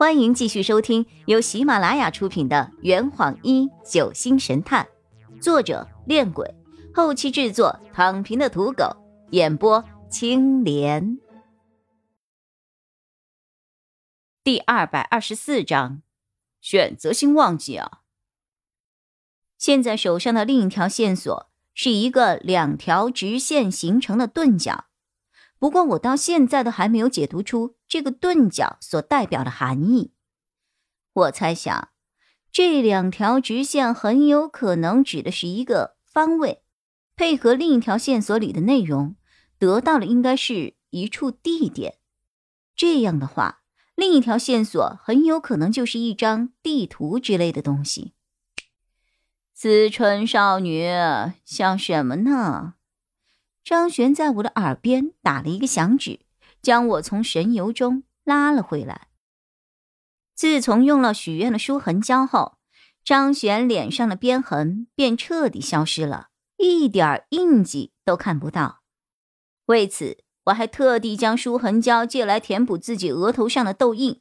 欢迎继续收听由喜马拉雅出品的《圆谎一九星神探》，作者：恋鬼，后期制作：躺平的土狗，演播：青莲。第二百二十四章，选择性忘记啊！现在手上的另一条线索是一个两条直线形成的钝角。不过我到现在都还没有解读出这个钝角所代表的含义。我猜想，这两条直线很有可能指的是一个方位，配合另一条线索里的内容，得到的应该是一处地点。这样的话，另一条线索很有可能就是一张地图之类的东西。思春少女想什么呢？张璇在我的耳边打了一个响指，将我从神游中拉了回来。自从用了许愿的舒痕胶后，张璇脸上的鞭痕便彻底消失了，一点印记都看不到。为此，我还特地将舒痕胶借来填补自己额头上的痘印。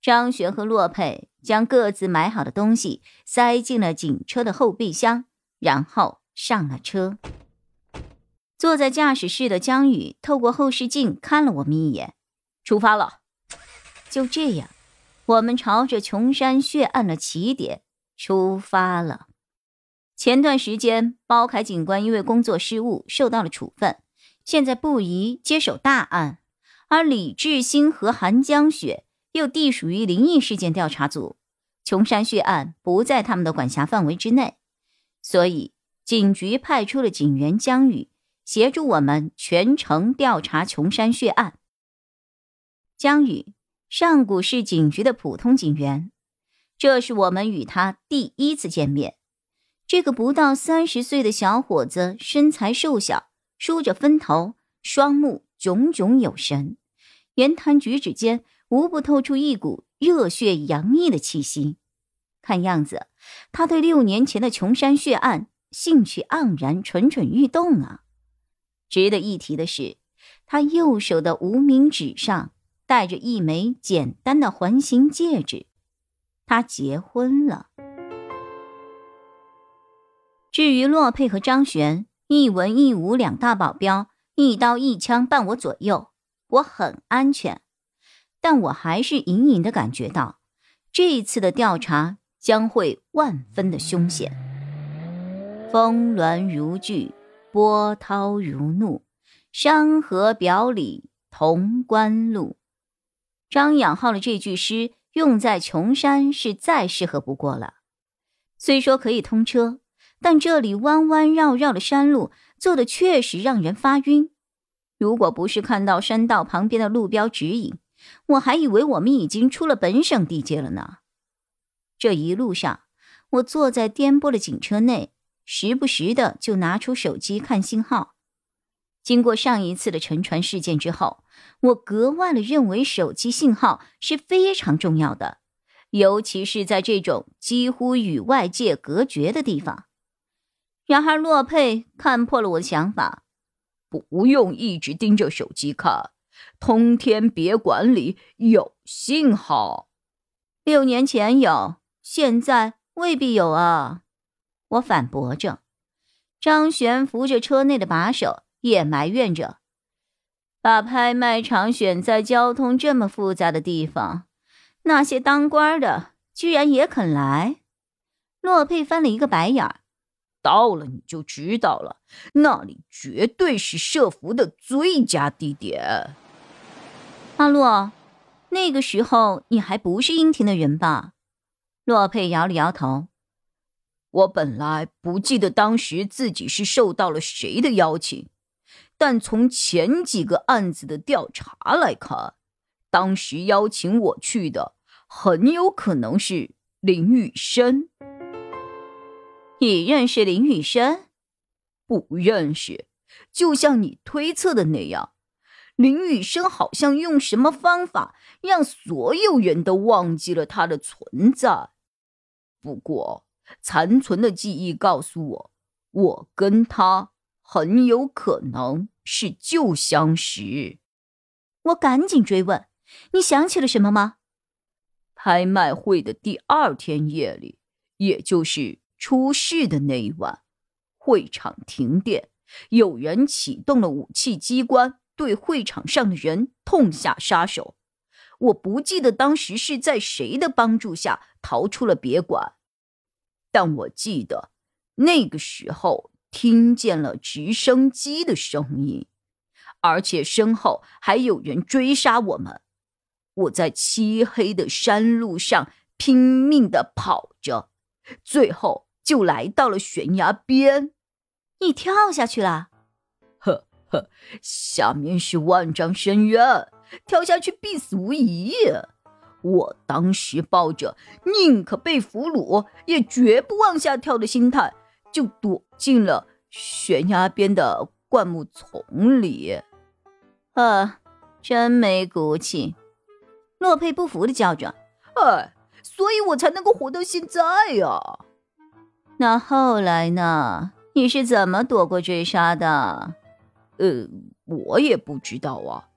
张璇和洛佩将各自买好的东西塞进了警车的后备箱，然后上了车。坐在驾驶室的江宇透过后视镜看了我们一眼，出发了。就这样，我们朝着琼山血案的起点出发了。前段时间，包凯警官因为工作失误受到了处分，现在不宜接手大案，而李志兴和韩江雪又隶属于灵异事件调查组，琼山血案不在他们的管辖范围之内，所以警局派出了警员江宇。协助我们全程调查琼山血案。江宇，上古市警局的普通警员，这是我们与他第一次见面。这个不到三十岁的小伙子，身材瘦小，梳着分头，双目炯炯有神，言谈举止间无不透出一股热血洋溢的气息。看样子，他对六年前的琼山血案兴趣盎然，蠢蠢欲动啊！值得一提的是，他右手的无名指上戴着一枚简单的环形戒指，他结婚了。至于洛佩和张璇，一文一武两大保镖，一刀一枪伴我左右，我很安全。但我还是隐隐的感觉到，这次的调查将会万分的凶险。峰峦如聚。波涛如怒，山河表里潼关路。张养浩的这句诗用在琼山是再适合不过了。虽说可以通车，但这里弯弯绕绕的山路做的确实让人发晕。如果不是看到山道旁边的路标指引，我还以为我们已经出了本省地界了呢。这一路上，我坐在颠簸的警车内。时不时的就拿出手机看信号。经过上一次的沉船事件之后，我格外的认为手机信号是非常重要的，尤其是在这种几乎与外界隔绝的地方。然而洛佩看破了我的想法，不用一直盯着手机看，通天别馆里有信号。六年前有，现在未必有啊。我反驳着，张璇扶着车内的把手，也埋怨着：“把拍卖场选在交通这么复杂的地方，那些当官的居然也肯来。”洛佩翻了一个白眼儿：“到了你就知道了，那里绝对是设伏的最佳地点。”阿洛，那个时候你还不是英庭的人吧？洛佩摇了摇头。我本来不记得当时自己是受到了谁的邀请，但从前几个案子的调查来看，当时邀请我去的很有可能是林雨生。你认识林雨生？不认识。就像你推测的那样，林雨生好像用什么方法让所有人都忘记了他的存在。不过。残存的记忆告诉我，我跟他很有可能是旧相识。我赶紧追问：“你想起了什么吗？”拍卖会的第二天夜里，也就是出事的那一晚，会场停电，有人启动了武器机关，对会场上的人痛下杀手。我不记得当时是在谁的帮助下逃出了别馆，但我记得那个时候听见了直升机的声音，而且身后还有人追杀我们。我在漆黑的山路上拼命的跑着，最后就来到了悬崖边。你跳下去了？呵呵，下面是万丈深渊。跳下去必死无疑。我当时抱着宁可被俘虏也绝不往下跳的心态，就躲进了悬崖边的灌木丛里。啊，真没骨气！洛佩不服的叫着：“哎，所以我才能够活到现在呀。”那后来呢？你是怎么躲过追杀的？呃，我也不知道啊。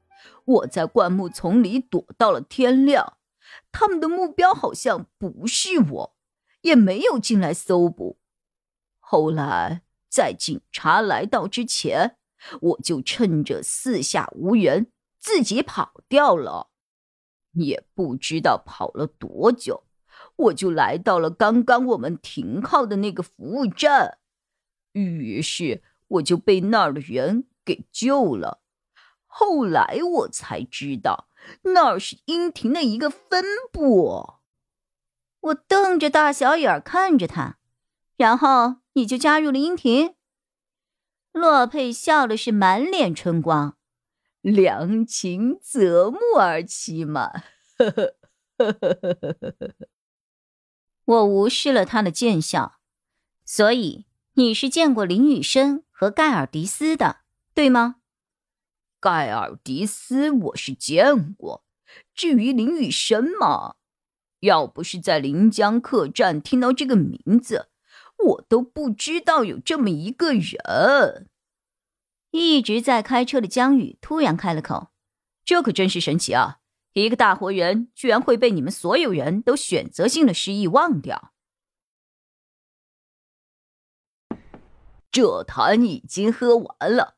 我在灌木丛里躲到了天亮，他们的目标好像不是我，也没有进来搜捕。后来在警察来到之前，我就趁着四下无人，自己跑掉了。也不知道跑了多久，我就来到了刚刚我们停靠的那个服务站，于是我就被那儿的人给救了。后来我才知道，那是阴庭的一个分部。我瞪着大小眼看着他，然后你就加入了阴庭。洛佩笑的是满脸春光，良禽择木而栖嘛，呵呵呵呵呵呵呵。我无视了他的贱笑，所以你是见过林雨生和盖尔迪斯的，对吗？盖尔迪斯我是见过，至于林雨生嘛，要不是在临江客栈听到这个名字，我都不知道有这么一个人。一直在开车的江宇突然开了口：“这可真是神奇啊！一个大活人居然会被你们所有人都选择性的失忆忘掉。”这坛已经喝完了。